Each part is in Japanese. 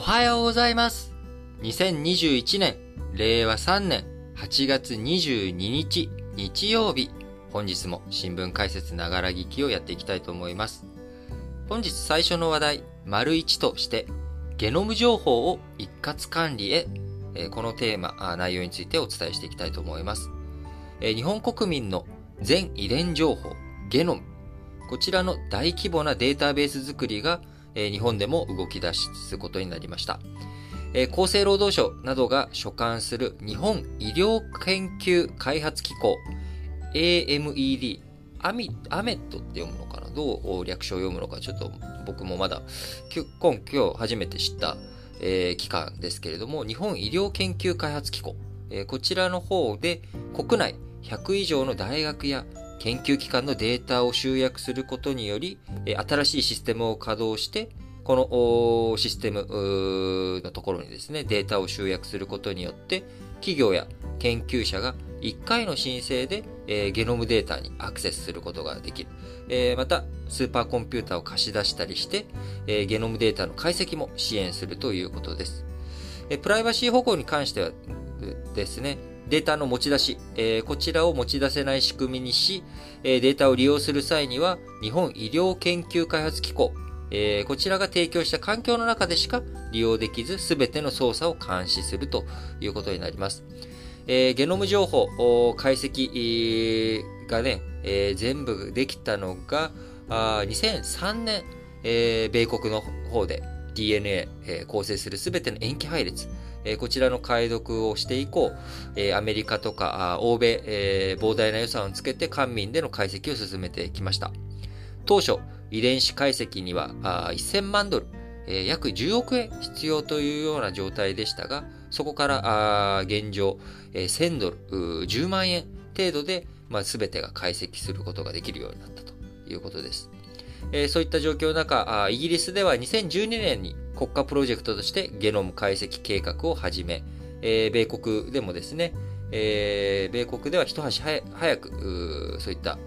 おはようございます。2021年、令和3年8月22日、日曜日。本日も新聞解説ながら聞きをやっていきたいと思います。本日最初の話題、丸1として、ゲノム情報を一括管理へ、えこのテーマ、内容についてお伝えしていきたいと思います。え日本国民の全遺伝情報、ゲノム。こちらの大規模なデータベース作りが日本でも動き出すことになりました。厚生労働省などが所管する日本医療研究開発機構 AMED アミ、アメットって読むのかな？どう略称を読むのか？ちょっと僕もまだ今今日初めて知った、えー、機関ですけれども日本医療研究開発機構、えー、こちらの方で国内100以上の大学や研究機関のデータを集約することにより、新しいシステムを稼働して、このシステムのところにですね、データを集約することによって、企業や研究者が1回の申請で、え、ゲノムデータにアクセスすることができる。え、また、スーパーコンピューターを貸し出したりして、え、ゲノムデータの解析も支援するということです。えプライバシー保護に関してはですね、データの持ち出し、え、こちらを持ち出せない仕組みにし、え、データを利用する際には、日本医療研究開発機構、え、こちらが提供した環境の中でしか利用できず、すべての操作を監視するということになります。え、ゲノム情報、解析がね、え、全部できたのが、あ2003年、え、米国の方で DNA、え、構成するすべての塩基配列、えこちらの解読をして以降、えアメリカとか欧米、え膨大な予算をつけて官民での解析を進めてきました。当初、遺伝子解析には1000万ドル、え約10億円必要というような状態でしたが、そこから現状、え1000ドル、10万円程度で、まあ、全てが解析することができるようになったということです。えそういった状況の中、イギリスでは2012年に国家プロジェクトとしてゲノム解析計画を始め、えー、米国でもですね、えー、米国では一足早く、そういった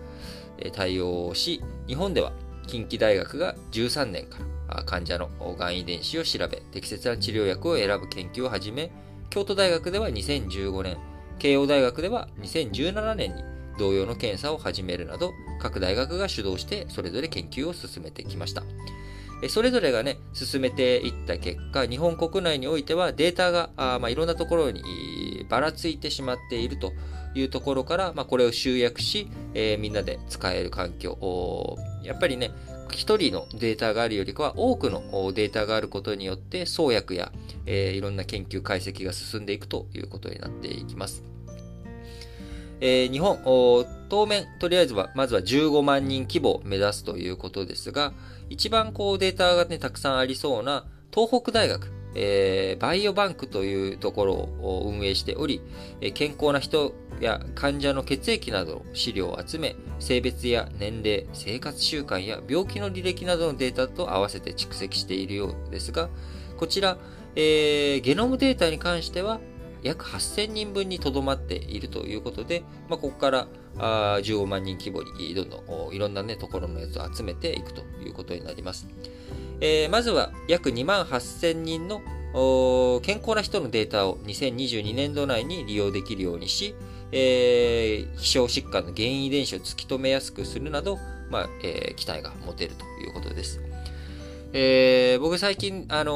対応をし、日本では近畿大学が13年から患者のがん遺伝子を調べ、適切な治療薬を選ぶ研究を始め、京都大学では2015年、慶応大学では2017年に同様の検査を始めるなど、各大学が主導してそれぞれ研究を進めてきました。それぞれがね、進めていった結果、日本国内においてはデータが、あまあ、いろんなところにばらついてしまっているというところから、まあ、これを集約し、えー、みんなで使える環境。やっぱりね、一人のデータがあるよりかは多くのデータがあることによって創薬や、えー、いろんな研究解析が進んでいくということになっていきます。えー、日本、当面、とりあえずは、まずは15万人規模を目指すということですが、一番こうデータがね、たくさんありそうな東北大学、えー、バイオバンクというところを運営しており、健康な人や患者の血液などの資料を集め、性別や年齢、生活習慣や病気の履歴などのデータと合わせて蓄積しているようですが、こちら、えー、ゲノムデータに関しては、約8000人分にとどまっているということで、まあ、ここからあ15万人規模にどんどんいろんな、ね、ところのやつを集めていくということになります。えー、まずは約2万8000人の健康な人のデータを2022年度内に利用できるようにし、えー、希少疾患の原因遺伝子を突き止めやすくするなど、まあえー、期待が持てるということです。えー、僕最近、あの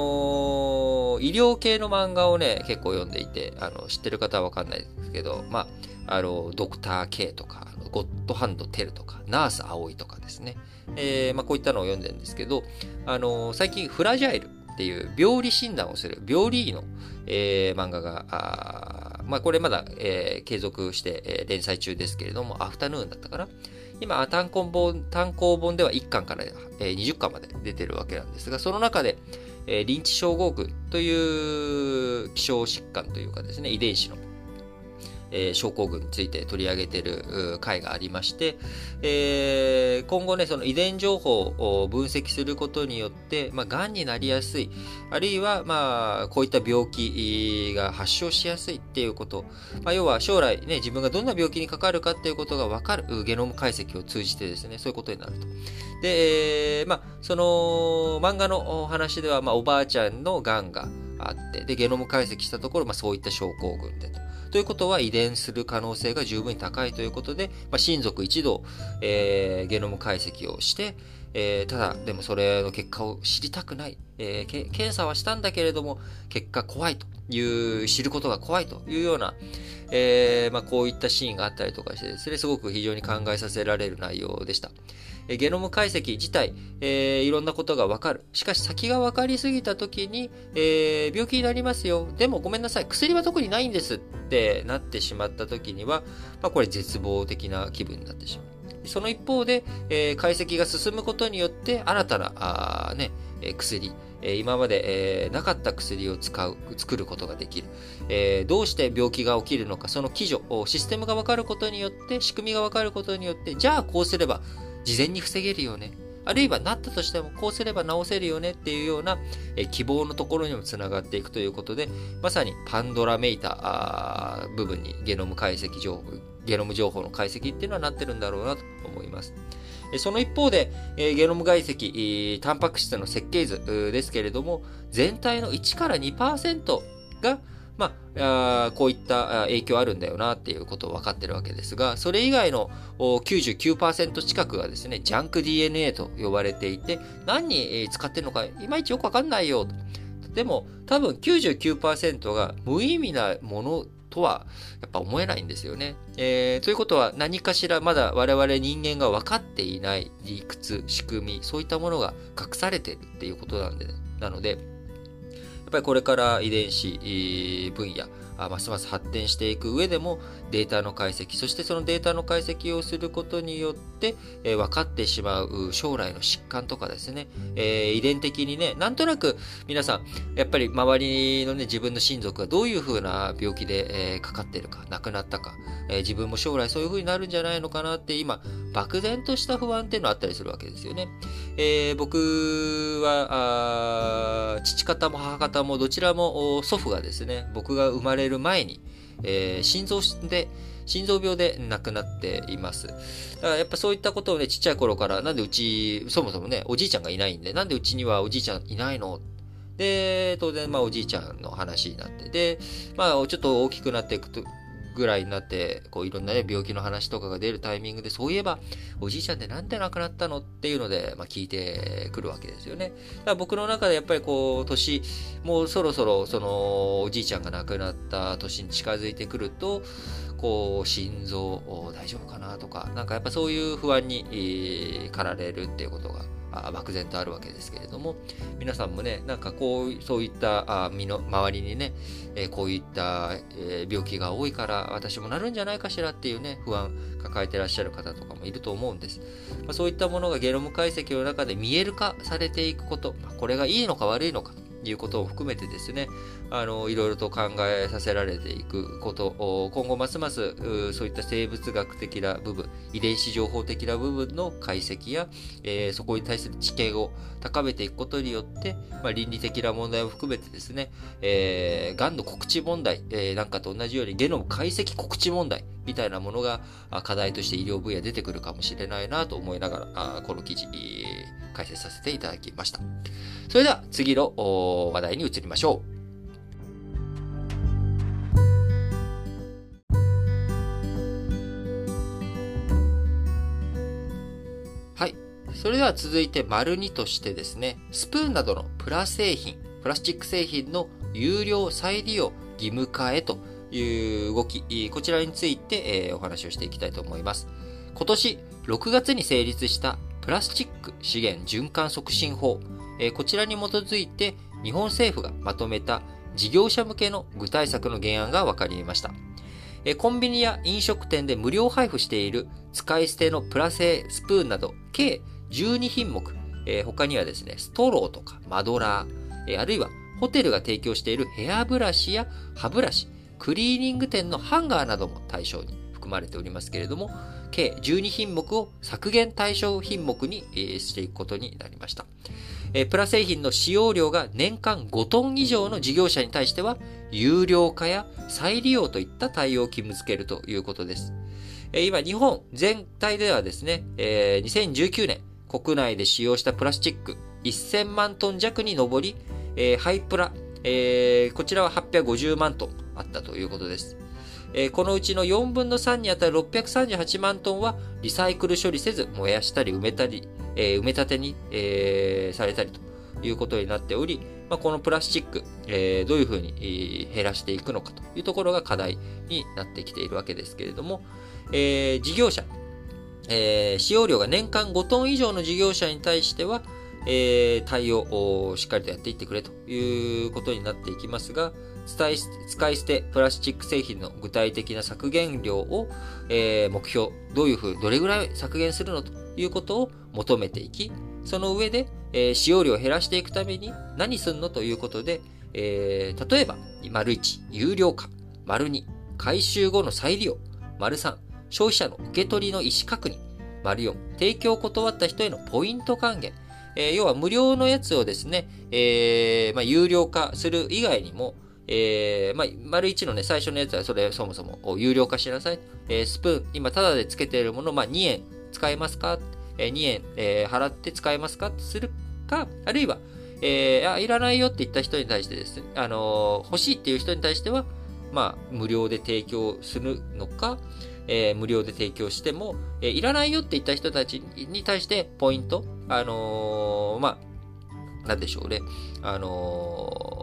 ー、医療系の漫画をね、結構読んでいて、あの、知ってる方はわかんないですけど、まあ、あの、ドクター K とか、ゴッドハンドテルとか、ナース葵とかですね。えー、まあ、こういったのを読んでるんですけど、あの最近、フラジャイルっていう病理診断をする、病理医の、え漫画が、あまあ、これまだ、え継続して、え連載中ですけれども、アフタヌーンだったかな。今、単行本単行本では1巻から20巻まで出てるわけなんですが、その中で、リンチ症候群という気象疾患というかですね、遺伝子のえー、症候群について取り上げている回がありまして、えー、今後ね、その遺伝情報を分析することによって、まあ、癌になりやすい、あるいは、まあ、こういった病気が発症しやすいっていうこと、まあ、要は将来ね、自分がどんな病気にかかるかっていうことがわかるゲノム解析を通じてですね、そういうことになると。で、えー、まあ、その漫画のお話では、まあ、おばあちゃんの癌があって、で、ゲノム解析したところ、まあ、そういった症候群でと。ということは遺伝する可能性が十分に高いということで、まあ、親族一同、えー、ゲノム解析をして、えー、ただ、でもそれの結果を知りたくない。えー、検査はしたんだけれども、結果怖いという、知ることが怖いというような、えー、まあ、こういったシーンがあったりとかしてですね、すごく非常に考えさせられる内容でした。ゲノム解析自体、えー、いろんなことがわかる。しかし先がわかりすぎた時に、えー、病気になりますよ。でもごめんなさい。薬は特にないんですってなってしまった時には、まあ、これ絶望的な気分になってしまう。その一方で、えー、解析が進むことによって、新たな、あね、薬、今まで、えー、なかった薬を使う、作ることができる、えー、どうして病気が起きるのか、その基準、システムが分かることによって、仕組みが分かることによって、じゃあこうすれば事前に防げるよね。あるいはなったとしてもこうすれば治せるよねっていうような、希望のところにもつながっていくということで、まさにパンドラめいた部分にゲノム解析情報、ゲノム情報の解析っていうのはなってるんだろうなと思います。その一方で、ゲノム解析、タンパク質の設計図ですけれども、全体の1から2%が、まあ、こういった影響あるんだよなっていうことを分かってるわけですが、それ以外の99%近くがですね、ジャンク DNA と呼ばれていて、何に使ってるのかいまいちよくわかんないよ。でも、多分99%が無意味なものとはやっぱ思えないんですよね。えー、ということは何かしらまだ我々人間が分かっていない理屈、仕組み、そういったものが隠されてるっていうことなんで、なので、ぱりこれから遺伝子分野、ますます発展していく上でもデータの解析、そしてそのデータの解析をすることによって、えー、分かってしまう将来の疾患とかですね、えー、遺伝的にね、なんとなく皆さん、やっぱり周りのね、自分の親族がどういう風な病気で、えー、かかってるか、亡くなったか、えー、自分も将来そういう風になるんじゃないのかなって今、漠然とした不安っていうのあったりするわけですよね。えー、僕は、父方も母方もどちらも祖父がですね、僕が生まれる前に、えー、心臓で、心臓病で亡くなっています。だからやっぱそういったことをね、ちっちゃい頃から、なんでうち、そもそもね、おじいちゃんがいないんで、なんでうちにはおじいちゃんいないの？で、当然、まあ、おじいちゃんの話になって、で、まあ、ちょっと大きくなっていくと、ぐらいになって、こういろんなね、病気の話とかが出るタイミングで、そういえば、おじいちゃんってなんで亡くなったのっていうので、まあ聞いてくるわけですよね。だから僕の中でやっぱりこう、年、もうそろそろ、その、おじいちゃんが亡くなった年に近づいてくると、こう、心臓大丈夫かなとか、なんかやっぱそういう不安に、えー、駆られるっていうことが漠然とあるわけですけれども、皆さんもね、なんかこう、そういったあ身の周りにね、えー、こういった、えー、病気が多いから私もなるんじゃないかしらっていうね、不安抱えてらっしゃる方とかもいると思うんです。まあ、そういったものがゲノム解析の中で見える化されていくこと、まあ、これがいいのか悪いのかいうことを含めてですね、あの、いろいろと考えさせられていくこと、今後ますますそういった生物学的な部分、遺伝子情報的な部分の解析や、えー、そこに対する知見を高めていくことによって、まあ、倫理的な問題を含めてですね、えー、癌の告知問題、えー、なんかと同じようにゲノム解析告知問題みたいなものが課題として医療分野出てくるかもしれないなと思いながら、この記事、解説させていただきました。それでは次の話題に移りましょう。はい。それでは続いて丸2としてですね、スプーンなどのプラ製品、プラスチック製品の有料再利用義務化へという動き、こちらについて、えお話をしていきたいと思います。今年6月に成立したプラスチック資源循環促進法、こちらに基づいて日本政府がまとめた事業者向けの具体策の原案が分かりました。コンビニや飲食店で無料配布している使い捨てのプラ製スプーンなど計12品目、他にはですね、ストローとかマドラー、あるいはホテルが提供しているヘアブラシや歯ブラシ、クリーニング店のハンガーなども対象に含まれておりますけれども、計12品目を削減対象品目にしていくことになりました。えプラ製品の使用量が年間5トン以上の事業者に対しては、有料化や再利用といった対応を義務付けるということです。え今、日本全体ではですね、え2019年国内で使用したプラスチック1000万トン弱に上り、え、ハイプラ、え、こちらは850万トンあったということです。え、このうちの4分の3にあたる638万トンはリサイクル処理せず燃やしたり埋めたり、え、埋め立てに、え、されたりということになっており、まあ、このプラスチック、え、どういうふうに減らしていくのかというところが課題になってきているわけですけれども、え、事業者、え、使用量が年間5トン以上の事業者に対しては、え、対応をしっかりとやっていってくれということになっていきますが、使い捨てプラスチック製品の具体的な削減量を、えー、目標、どういうふう、どれぐらい削減するのということを求めていき、その上で、えー、使用量を減らしていくために何すんのということで、えー、例えば、丸1、有料化、丸2、回収後の再利用、丸3、消費者の受け取りの意思確認、丸4、提供を断った人へのポイント還元、えー、要は無料のやつをですね、えー、まあ、有料化する以外にも、えー、まあ、丸1のね、最初のやつはそれそもそも有料化しなさい。えー、スプーン、今タダでつけているもの、まあ、2円使えますか、えー、?2 円、えー、払って使えますか？するか、あるいは、えー、あ、いらないよって言った人に対してですね、あの、欲しいっていう人に対しては、まあ、無料で提供するのか、えー、無料で提供しても、えー、いらないよって言った人たちに対してポイント、あの、まあ、なんでしょうね。あの、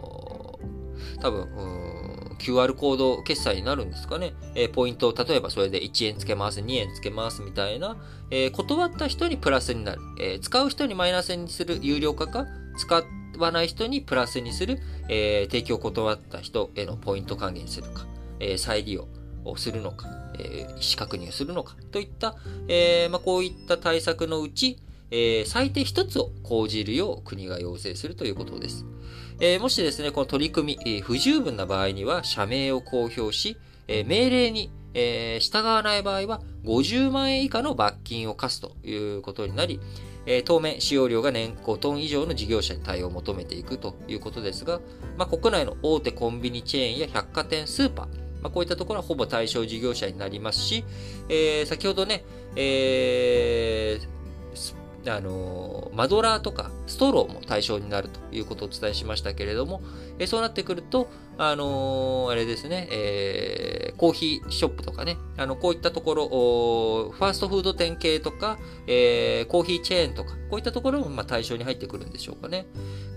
多分、QR コード決済になるんですかね。えー、ポイントを、例えばそれで1円つけます、2円つけますみたいな、えー、断った人にプラスになる、えー、使う人にマイナスにする有料化か、使わない人にプラスにする、え提供を断った人へのポイント還元するか、え再利用をするのか、え意思確認をするのか。といった、えまあ、こういった対策のうち、え最低1つを講じるよう国が要請するということです。えもしですね、この取り組み、え不十分な場合には社名を公表し、え命令に、え従わない場合は50万円以下の罰金を課すということになり、え当面使用量が年5トン以上の事業者に対応を求めていくということですが、まあ、国内の大手コンビニチェーンや百貨店、スーパー、まあ、こういったところはほぼ対象事業者になりますし、えー、先ほどね、えー、あの、マドラーとかストローも対象になるということをお伝えしましたけれども、えそうなってくると、あのあれですね、えー、コーヒーショップとかね、あの、こういったところ、ファーストフード店系とか、えー、コーヒーチェーンとか、こういったところもまあ対象に入ってくるんでしょうかね。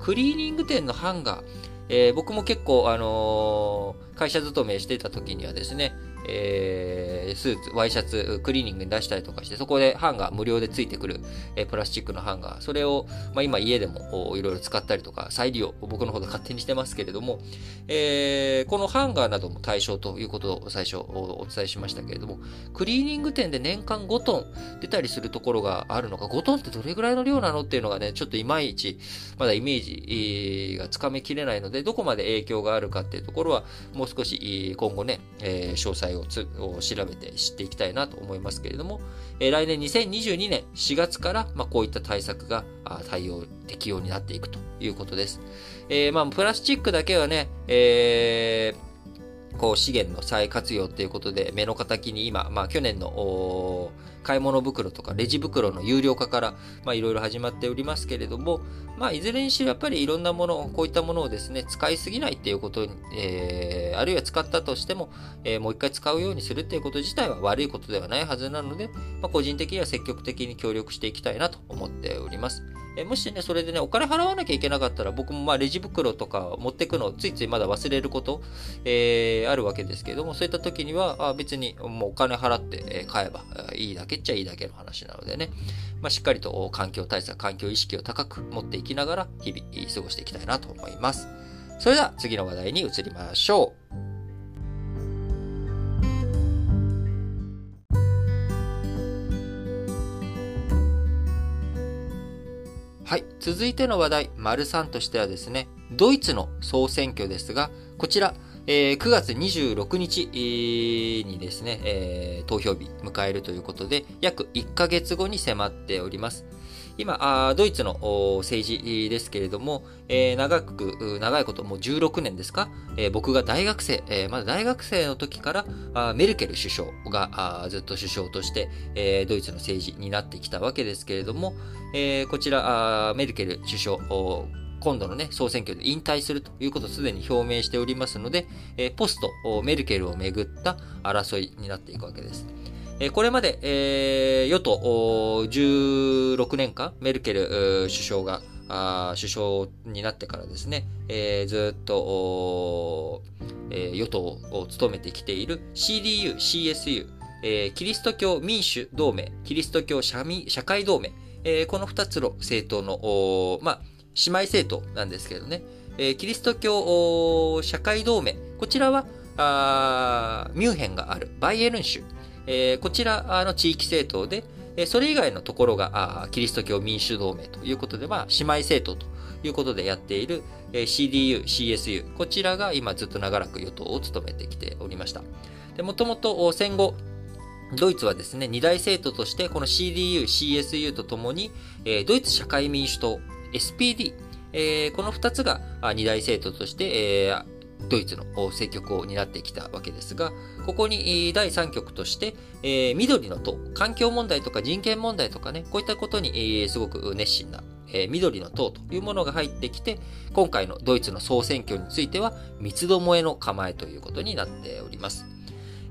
クリーニング店のハンガー、えー、僕も結構、あの会社勤めしてた時にはですね、えー、スーツ、ワイシャツ、クリーニングに出したりとかして、そこでハンガー無料でついてくる、えー、プラスチックのハンガー、それを、まあ、今家でもいろいろ使ったりとか、再利用、僕の方で勝手にしてますけれども、えー、このハンガーなども対象ということを最初お伝えしましたけれども、クリーニング店で年間5トン出たりするところがあるのか、5トンってどれぐらいの量なのっていうのがね、ちょっといまいち、まだイメージがつかめきれないので、どこまで影響があるかっていうところは、もう少し今後ね、えー、詳細をを調べて知っていきたいなと思いますけれども、えー、来年2022年4月から、まあ、こういった対策が対応、適用になっていくということです。えー、まあ、プラスチックだけはね、えー、こう資源の再活用ということで目の敵に今、まあ去年の買い物袋とかレジ袋の有料化から、まいろいろ始まっておりますけれども、まあいずれにしろやっぱりいろんなもの、こういったものをですね、使いすぎないっていうことに、えー、あるいは使ったとしても、えー、もう一回使うようにするっていうこと自体は悪いことではないはずなので、まあ個人的には積極的に協力していきたいなと思っております。えもしね、それでね、お金払わなきゃいけなかったら、僕もまあレジ袋とか持ってくのをついついまだ忘れること、えー、あるわけですけども、そういった時には、あ別にもうお金払って買えばいいだけっちゃいいだけの話なのでね、まあ、しっかりと環境対策、環境意識を高く持っていきながら、日々過ごしていきたいなと思います。それでは次の話題に移りましょう。はい。続いての話題、丸3としてはですね、ドイツの総選挙ですが、こちら、えー、9月26日にですね、えー、投票日迎えるということで、約1ヶ月後に迫っております。今、ドイツの政治ですけれども、長く、長いこと、もう16年ですか、僕が大学生、まだ大学生の時から、メルケル首相がずっと首相として、ドイツの政治になってきたわけですけれども、こちら、メルケル首相、今度のね、総選挙で引退するということをすでに表明しておりますので、ポスト、メルケルをめぐった争いになっていくわけです。これまで、えー、与党16年間、メルケル首相が首相になってからですね、えー、ずっと、えー、与党を務めてきている CDU、CSU、えー、キリスト教民主同盟、キリスト教社社会同盟、えー、この二つの政党の、まあ、姉妹政党なんですけどね、えー、キリスト教社会同盟、こちらはあミュンヘンがあるバイエルン州、えー、こちらの地域政党で、えそれ以外のところがキリスト教民主同盟ということで、まあ、姉妹政党ということでやっている、え CDU、CSU、こちらが今ずっと長らく与党を務めてきておりました。で、もともと戦後、ドイツはですね、二大政党としてこの CDU、CSU とともに、えドイツ社会民主党、SPD、え、この二つが二大政党として、えドイツの政局を担ってきたわけですが、ここに第3局として、えー、緑の党、環境問題とか人権問題とかね、こういったことに、え、すごく熱心な、えー、緑の党というものが入ってきて、今回のドイツの総選挙については三つどもえの構えということになっております。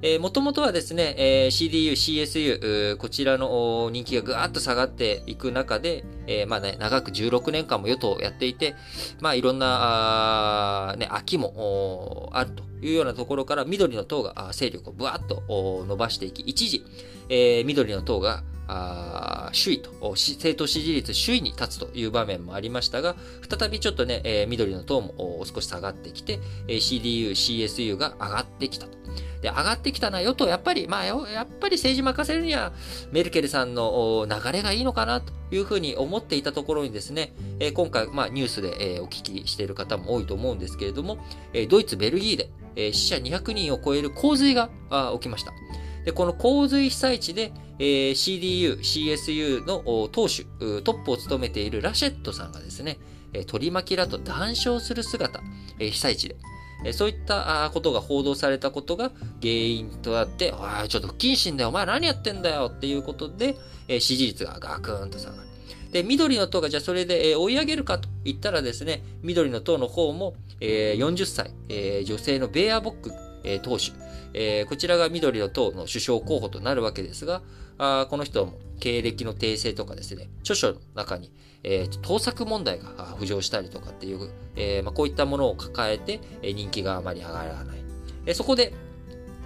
えー、もともとはですね、えー、CDU、CSU、こちらの人気がぐわっと下がっていく中で、えー、まあね、長く16年間も与党をやっていて、まあいろんな、あね、秋もあるというようなところから緑の党が勢力をぶわっと伸ばしていき、一時、えー、緑の党があ首位と、政党支持率首位に立つという場面もありましたが、再びちょっとね、えー、緑の党も少し下がってきて、えー、CDU、CSU が上がってきたと。で、上がってきたのは与党、やっぱり、まあ、やっぱり政治任せるには、メルケルさんの流れがいいのかなというふうに思っていたところにですね、えー、今回、まあ、ニュースで、えー、お聞きしている方も多いと思うんですけれども、えー、ドイツ、ベルギーで、えー、死者200人を超える洪水が起きました。で、この洪水被災地で、えー、CDU、CSU の党首、トップを務めているラシェットさんがですね、取り巻きらと談笑する姿、え、被災地で、そういったことが報道されたことが原因となって、おい、ちょっと不謹慎だよ、お前何やってんだよっていうことで、支持率がガクンと下がる。で、緑の党がじゃあそれで、追い上げるかと言ったらですね、緑の党の方も、40歳、女性のベアボック、え党首、えこちらが緑の党の首相候補となるわけですが、あこの人も経歴の訂正とかですね、著書の中に、えー、盗作問題が浮上したりとかっていう、え、ま、こういったものを抱えて、え人気があまり上がらない。えそこで、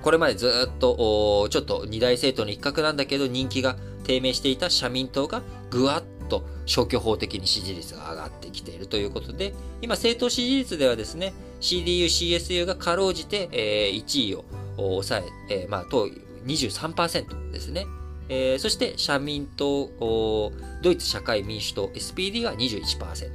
これまでずっと、ちょっと二大政党の一角なんだけど人気が低迷していた社民党がぐわっと消去法的に支持率が上がってきているということで、今政党支持率ではですね、CDU、CSU がかろうじて、えー、1位を抑え、えー、まあ、党23%ですね。えー、そして社民党、ドイツ社会民主党 SPD が21%、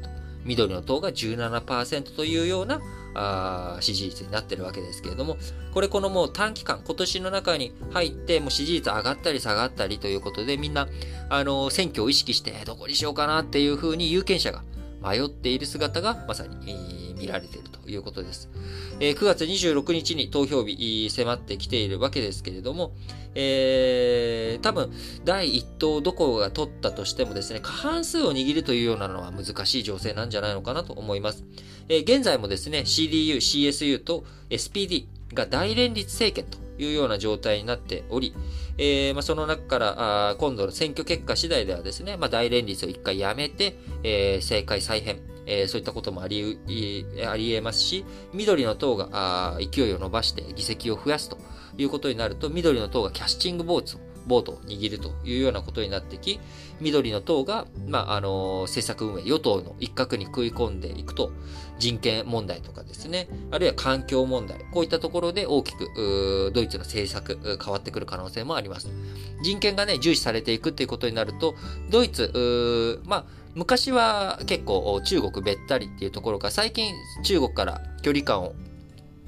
緑の党が17%というようなあ支持率になってるわけですけれども、これこのもう短期間、今年の中に入って、もう支持率上がったり下がったりということで、みんな、あの、選挙を意識して、どこにしようかなっていうふうに有権者が迷っている姿がまさに、えー、見られているということです。えー、9月26日に投票日迫ってきているわけですけれども、えー、多分、第1党どこが取ったとしてもですね、過半数を握るというようなのは難しい情勢なんじゃないのかなと思います。えー、現在もですね、CDU、CSU と SPD が大連立政権というような状態になっており、えー、まあ、その中からあ今度の選挙結果次第ではですね、まあ、大連立を一回やめて、えー、政界再編、えー、そういったこともあり、あり得ますし、緑の党があ勢いを伸ばして議席を増やすということになると、緑の党がキャスティングボーツボートを握るというようなことになってき、緑の党が、まあ、あの、政策運営、与党の一角に食い込んでいくと、人権問題とかですね、あるいは環境問題、こういったところで大きく、ドイツの政策、変わってくる可能性もあります。人権がね、重視されていくっていうことになると、ドイツ、まあ、昔は結構中国べったりっていうところが最近中国から距離感を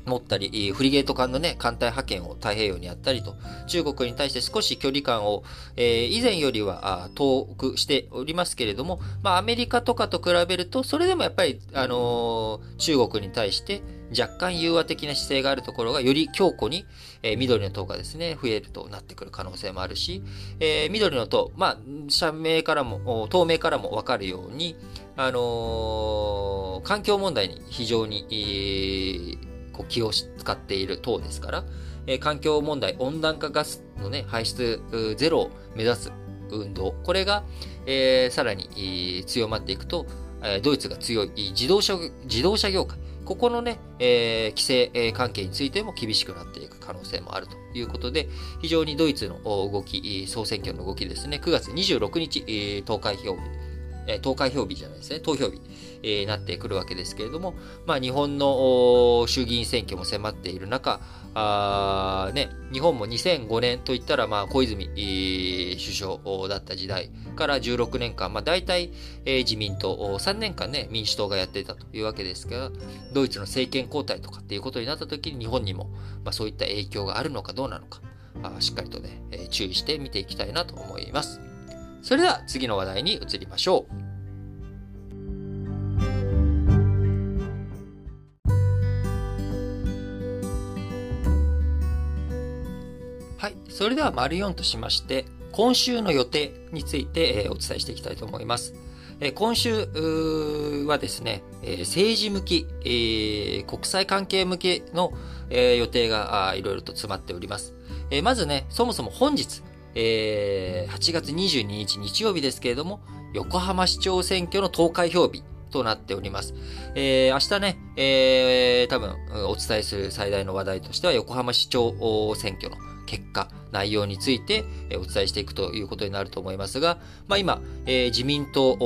持ったり、フリゲート艦のね、艦隊派遣を太平洋にやったりと、中国に対して少し距離感を、えー、以前よりは遠くしておりますけれども、まあ、アメリカとかと比べると、それでもやっぱり、あのー、中国に対して若干融和的な姿勢があるところが、より強固に、えー、緑の塔がですね、増えるとなってくる可能性もあるし、えー、緑の塔、まあ、社名からも、透明からもわかるように、あのー、環境問題に非常に、えー、こう気を使っている党ですから、えー、環境問題、温暖化ガスのね、排出ゼロを目指す運動、これが、えー、さらに強まっていくと、えドイツが強い自動車、自動車業界、ここのね、えー、規制関係についても厳しくなっていく可能性もあるということで、非常にドイツの動き、総選挙の動きですね、9月26日、投開票日、え投開票日じゃないですね、投票日、えー、なってくるわけですけれども、まあ、日本の衆議院選挙も迫っている中、あね、日本も2005年といったら、まあ、小泉、首相だった時代から16年間、まあ、大体、え、自民党、3年間ね、民主党がやっていたというわけですが、ドイツの政権交代とかっていうことになった時に日本にも、まあ、そういった影響があるのかどうなのか、あしっかりとね、え、注意して見ていきたいなと思います。それでは次の話題に移りましょう。それでは、丸4としまして、今週の予定について、え、お伝えしていきたいと思います。え、今週はですね、え、政治向き、え、国際関係向けの、え、予定がいろいろと詰まっております。え、まずね、そもそも本日、えー、8月22日日曜日ですけれども、横浜市長選挙の投開票日となっております。えー、明日ね、えー、多分お伝えする最大の話題としては横浜市長選挙の結果、内容についてお伝えしていくということになると思いますが、まあ今、えー、自民党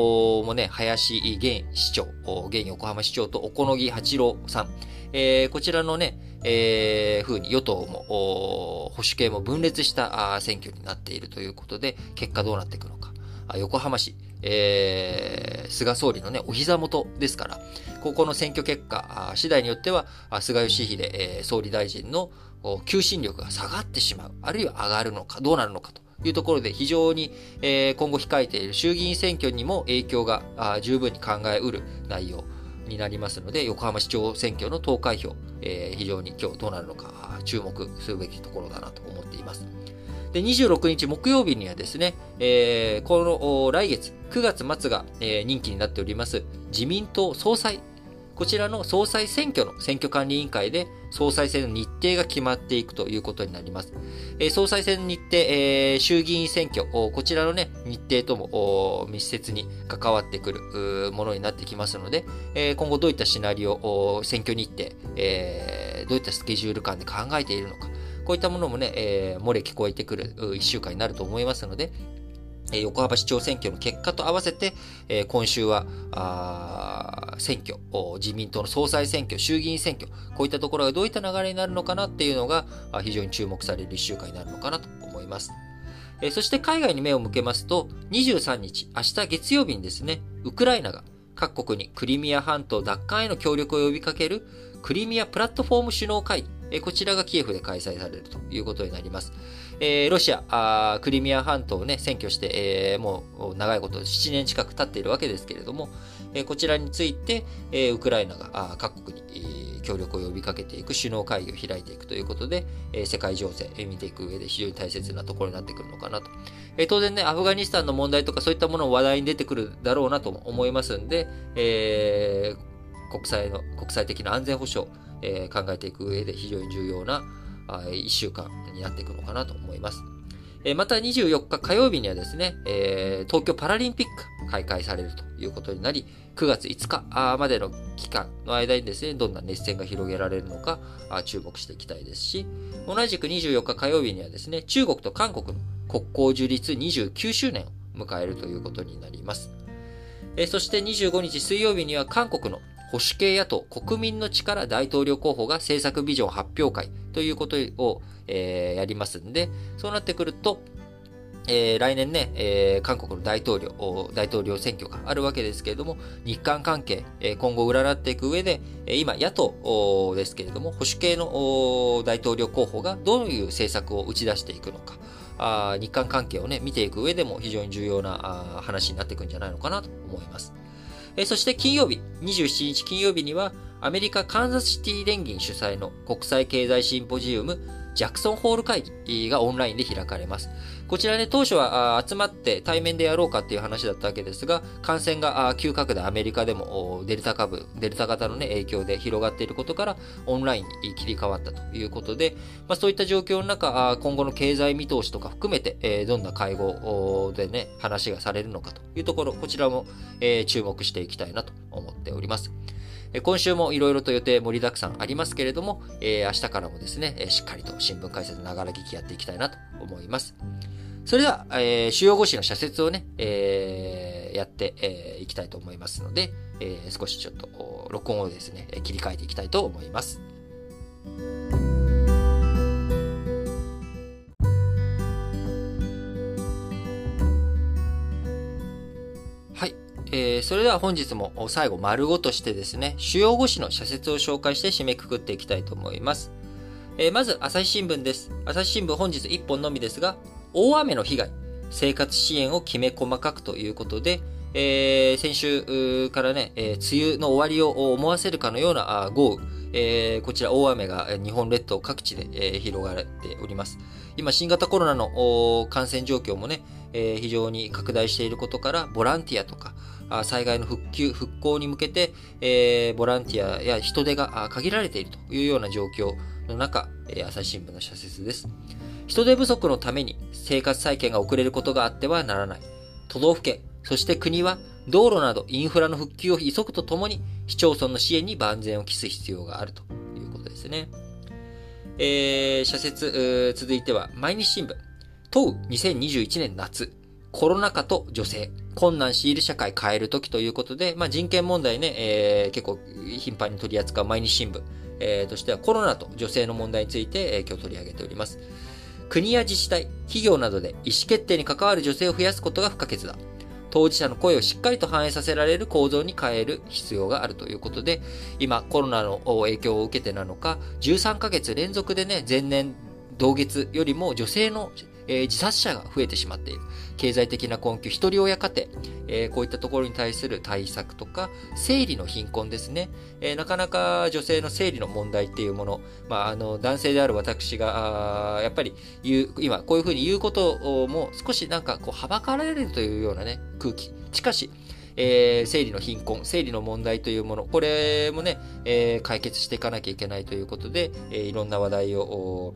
もね、林現市長、現横浜市長と小此木八郎さん、えー、こちらのね、えー、風に与党も、保守系も分裂した選挙になっているということで、結果どうなっていくのか。横浜市、えー、菅総理のね、お膝元ですから、ここの選挙結果、次第によっては、菅義偉、えー、総理大臣の求心力が下がってしまう、あるいは上がるのか、どうなるのかというところで非常に、今後控えている衆議院選挙にも影響が十分に考えうる内容になりますので、横浜市長選挙の投開票、非常に今日どうなるのか注目するべきところだなと思っています。で、26日木曜日にはですね、この来月9月末が、任期になっております自民党総裁こちらの総裁選挙の選挙管理委員会で総裁選の日程が決まっていくということになります。えー、総裁選の日程、えー、衆議院選挙、こちらのね、日程とも密接に関わってくるものになってきますので、えー、今後どういったシナリオ、選挙日程、えー、どういったスケジュール感で考えているのか、こういったものもね、えー、漏れ聞こえてくる1週間になると思いますので、横浜市長選挙の結果と合わせて、今週は選挙、自民党の総裁選挙、衆議院選挙、こういったところがどういった流れになるのかなっていうのが非常に注目される1週間になるのかなと思います。そして海外に目を向けますと、23日、明日月曜日にですね、ウクライナが各国にクリミア半島奪還への協力を呼びかけるクリミアプラットフォーム首脳会議、こちらがキエフで開催されるということになります。えー、ロシアあ、クリミア半島をね、占拠して、えー、もう長いこと、7年近く経っているわけですけれども、えー、こちらについて、え、ウクライナがあ各国に、え、協力を呼びかけていく首脳会議を開いていくということで、え、世界情勢、え、見ていく上で非常に大切なところになってくるのかなと。え、当然ね、アフガニスタンの問題とかそういったものも話題に出てくるだろうなと思いますんで、え、国際の、国際的な安全保障、え、考えていく上で非常に重要な1週間になっていくのかなと思います。また24日火曜日にはですね、東京パラリンピック開会されるということになり、9月5日までの期間の間にですね、どんな熱戦が広げられるのか注目していきたいですし、同じく24日火曜日にはですね、中国と韓国の国交樹立29周年を迎えるということになります。そして25日水曜日には韓国の保守系野党国民の力大統領候補が政策ビジョン発表会ということを、えー、やりますんで、そうなってくると、えー、来年ね、えー、韓国の大統領、大統領選挙があるわけですけれども、日韓関係、えー、今後占っていく上で、え今、野党ですけれども、保守系の大統領候補がどういう政策を打ち出していくのか、あ日韓関係をね、見ていく上でも非常に重要なあ話になっていくんじゃないのかなと思います。えそして金曜日、27日金曜日には、アメリカカンザスシティ連銀主催の国際経済シンポジウムジャクソンホール会議がオンラインで開かれます。こちらね、当初は集まって対面でやろうかっていう話だったわけですが、感染が急拡大、アメリカでもデルタ株、デルタ型のね、影響で広がっていることから、オンラインに切り替わったということで、まあ、そういった状況の中、今後の経済見通しとか含めて、えどんな会合でね、話がされるのかというところ、こちらも、え注目していきたいなと思っております。今週もいろいろと予定盛りだくさんありますけれども、えー、明日からもですね、しっかりと新聞解説ながら聞きやっていきたいなと思います。それでは、えー、主要語詞の社説をね、えー、やってい、えー、きたいと思いますので、えー、少しちょっと録音をですね、切り替えていきたいと思います。はい。えー、それでは本日も最後丸ごとしてですね、主要語詞の社説を紹介して締めくくっていきたいと思います。えー、まず、朝日新聞です。朝日新聞本日1本のみですが、大雨の被害、生活支援をきめ細かくということで、えー、先週からね、えー、梅雨の終わりを思わせるかのような豪雨、えー、こちら大雨が日本列島各地で、えー、広がっております。今、新型コロナの感染状況もね、えー、非常に拡大していることから、ボランティアとか、災害の復旧、復興に向けて、えー、ボランティアや人手が限られているというような状況の中、朝日新聞の社説です。人手不足のために生活再建が遅れることがあってはならない。都道府県、そして国は道路などインフラの復旧を急ぐとともに市町村の支援に万全を期す必要があるということですね。えー、社説、続いては毎日新聞。問う2021年夏。コロナ禍と女性。困難強いる社会変えるときということで、まあ、人権問題ね、えー、結構頻繁に取り扱う毎日新聞、えー、としてはコロナと女性の問題について、えー、今日取り上げております。国や自治体、企業などで意思決定に関わる女性を増やすことが不可欠だ。当事者の声をしっかりと反映させられる構造に変える必要があるということで、今コロナの影響を受けてなのか、13ヶ月連続でね、前年同月よりも女性のえー、自殺者が増えてしまっている。経済的な困窮、一人親家庭、えー、こういったところに対する対策とか、生理の貧困ですね。えー、なかなか女性の生理の問題っていうもの、まあ、あの、男性である私が、やっぱり言う、今、こういうふうに言うことも少しなんかこう、はばかられるというようなね、空気。しかし、えー、生理の貧困、生理の問題というもの、これもね、えー、解決していかなきゃいけないということで、えー、いろんな話題を、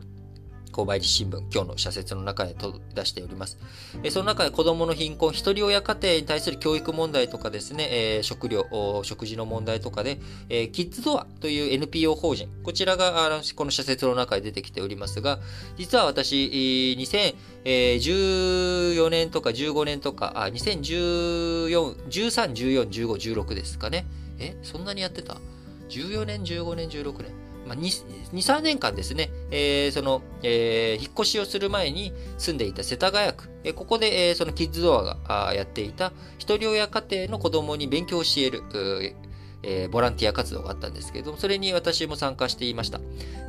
購買日新聞、今日の社説の中で出しております。えその中で子供の貧困、一人親家庭に対する教育問題とかですね、え食料、食事の問題とかで、えキッズドアという NPO 法人、こちらがこの社説の中で出てきておりますが、実は私、2014年とか15年とか、あ、2014、13、14、15、16ですかね。え、そんなにやってた ?14 年、15年、16年。まあ、2、3年間ですね、えー、その、えー、引っ越しをする前に住んでいた世田谷区、えー、ここで、えー、そのキッズドアがやっていた一人親家庭の子供に勉強を教える、えー、ボランティア活動があったんですけれどもそれに私も参加していました。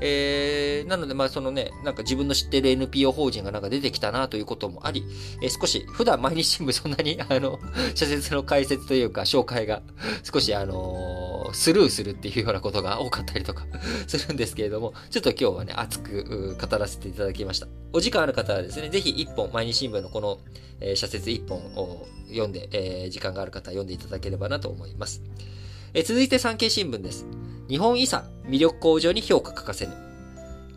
えー、なので、まあ、そのね、なんか自分の知ってる NPO 法人がなんか出てきたなということもあり、えー、少し、普段毎日新聞そんなに、あの、社説の解説というか、紹介が、少し、あのー、スルーするっていうようなことが多かったりとか するんですけれども、ちょっと今日はね、熱く語らせていただきました。お時間ある方はですね、ぜひ一本、毎日新聞のこの、えー、社説一本を読んで、えー、時間がある方は読んでいただければなと思います。え続いて産経新聞です。日本遺産魅力向上に評価欠かせぬ。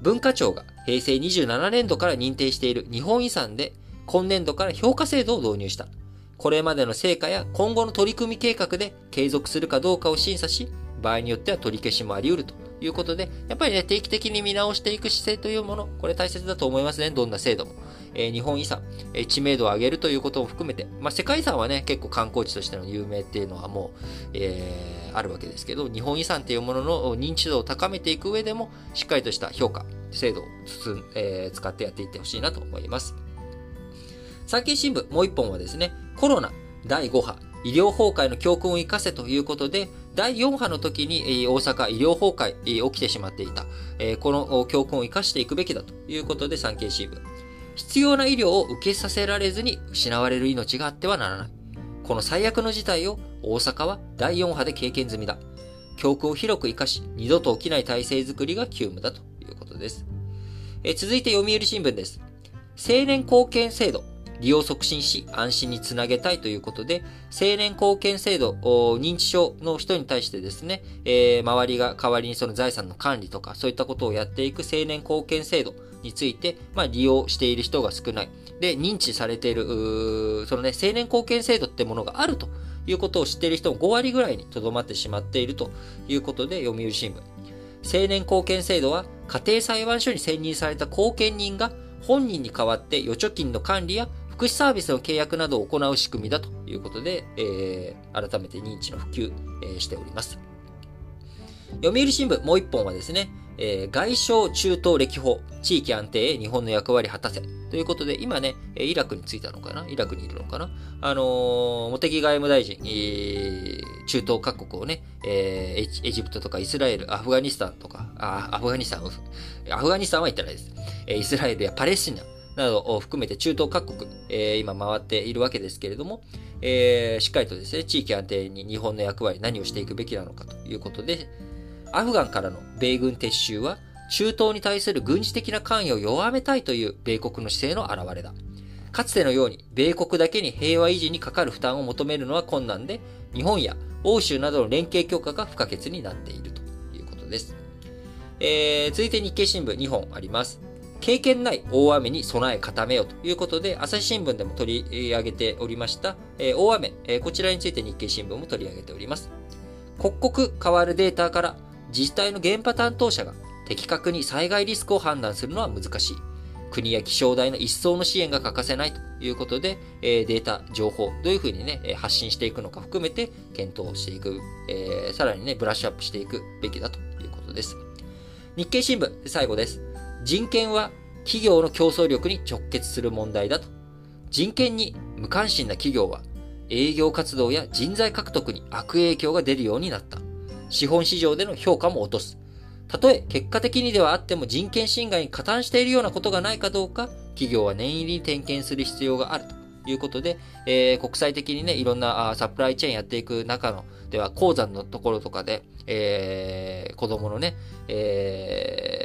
文化庁が平成27年度から認定している日本遺産で今年度から評価制度を導入した。これまでの成果や今後の取り組み計画で継続するかどうかを審査し、場合によっては取り消しもあり得るということで、やっぱりね、定期的に見直していく姿勢というもの、これ大切だと思いますね。どんな制度も。えー、日本遺産、えー、知名度を上げるということも含めて、まあ、世界遺産はね、結構観光地としての有名っていうのはもう、えー、あるわけですけど、日本遺産っていうものの認知度を高めていく上でも、しっかりとした評価、制度をつつ、えー、使ってやっていってほしいなと思います。産経新聞もう一本はですね、コロナ第5波、医療崩壊の教訓を生かせということで、第4波の時に大阪医療崩壊起きてしまっていた。この教訓を生かしていくべきだということで産経新聞。必要な医療を受けさせられずに失われる命があってはならない。この最悪の事態を大阪は第4波で経験済みだ。教訓を広く活かし、二度と起きない体制づくりが急務だということです。続いて読売新聞です。青年貢献制度、利用促進し安心につなげたいということで、青年貢献制度、認知症の人に対してですね、えー、周りが代わりにその財産の管理とか、そういったことをやっていく青年貢献制度について、まあ、利用している人が少ない。で、認知されている、そのね、青年貢献制度ってものがあるということを知っている人も5割ぐらいにとどまってしまっているということで、読売新聞。青年貢献制度は、家庭裁判所に選任された後見人が本人に代わって預貯金の管理や福祉サービスの契約などを行う仕組みだということで、えー、改めて認知の普及、えー、しております。読売新聞もう一本はですね、えー、外相中東歴訪、地域安定へ日本の役割果たせ。ということで、今ね、イラクに着いたのかな？イラクにいるのかな？あの、茂木外務大臣、えー、中東各国をね、えー、エジプトとかイスラエル、アフガニスタンとか、あ、アフガニスタン、アフガニスタンは行ってないです。え、イスラエルやパレスチナ、などを含めて中東各国、えー、今回っているわけですけれども、えー、しっかりとですね、地域安定に日本の役割、何をしていくべきなのかということで、アフガンからの米軍撤収は、中東に対する軍事的な関与を弱めたいという米国の姿勢の表れだ。かつてのように、米国だけに平和維持にかかる負担を求めるのは困難で、日本や欧州などの連携強化が不可欠になっているということです。えー、続いて日経新聞2本あります。経験ない大雨に備え固めようということで、朝日新聞でも取り上げておりました、えー、大雨、えー、こちらについて日経新聞も取り上げております。刻々変わるデータから自治体の現場担当者が的確に災害リスクを判断するのは難しい。国や気象台の一層の支援が欠かせないということで、えー、データ、情報、どういうふうにね、発信していくのか含めて検討していく、えー、さらにね、ブラッシュアップしていくべきだということです。日経新聞、最後です。人権は企業の競争力に直結する問題だと。人権に無関心な企業は営業活動や人材獲得に悪影響が出るようになった。資本市場での評価も落とす。たとえ結果的にではあっても人権侵害に加担しているようなことがないかどうか、企業は念入りに点検する必要があるということで、えー、国際的にね、いろんなサプライチェーンやっていく中の、では、鉱山のところとかで、えー、子供のね、えー、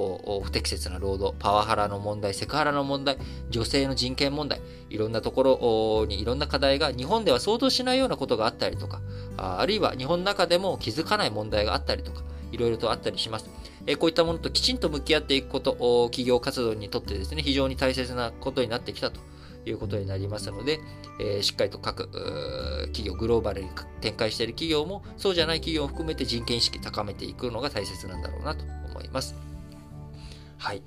こう、不適切な労働、パワハラの問題、セクハラの問題、女性の人権問題、いろんなところにいろんな課題が日本では想像しないようなことがあったりとか、あるいは日本の中でも気づかない問題があったりとか、いろいろとあったりします。えこういったものときちんと向き合っていくこと、企業活動にとってですね、非常に大切なことになってきたということになりますので、え、しっかりと各企業、グローバルに展開している企業も、そうじゃない企業を含めて人権意識高めていくのが大切なんだろうなと思います。はい。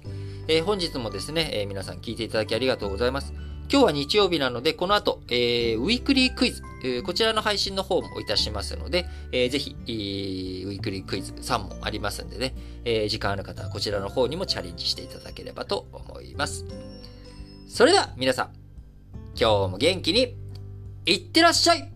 えー、本日もですね、えー、皆さん聞いていただきありがとうございます。今日は日曜日なので、この後、えー、ウィークリークイズ、えー、こちらの配信の方もいたしますので、えー、ぜひ、えー、ウィークリークイズ3問ありますんでね、えー、時間ある方はこちらの方にもチャレンジしていただければと思います。それでは、皆さん、今日も元気に、いってらっしゃい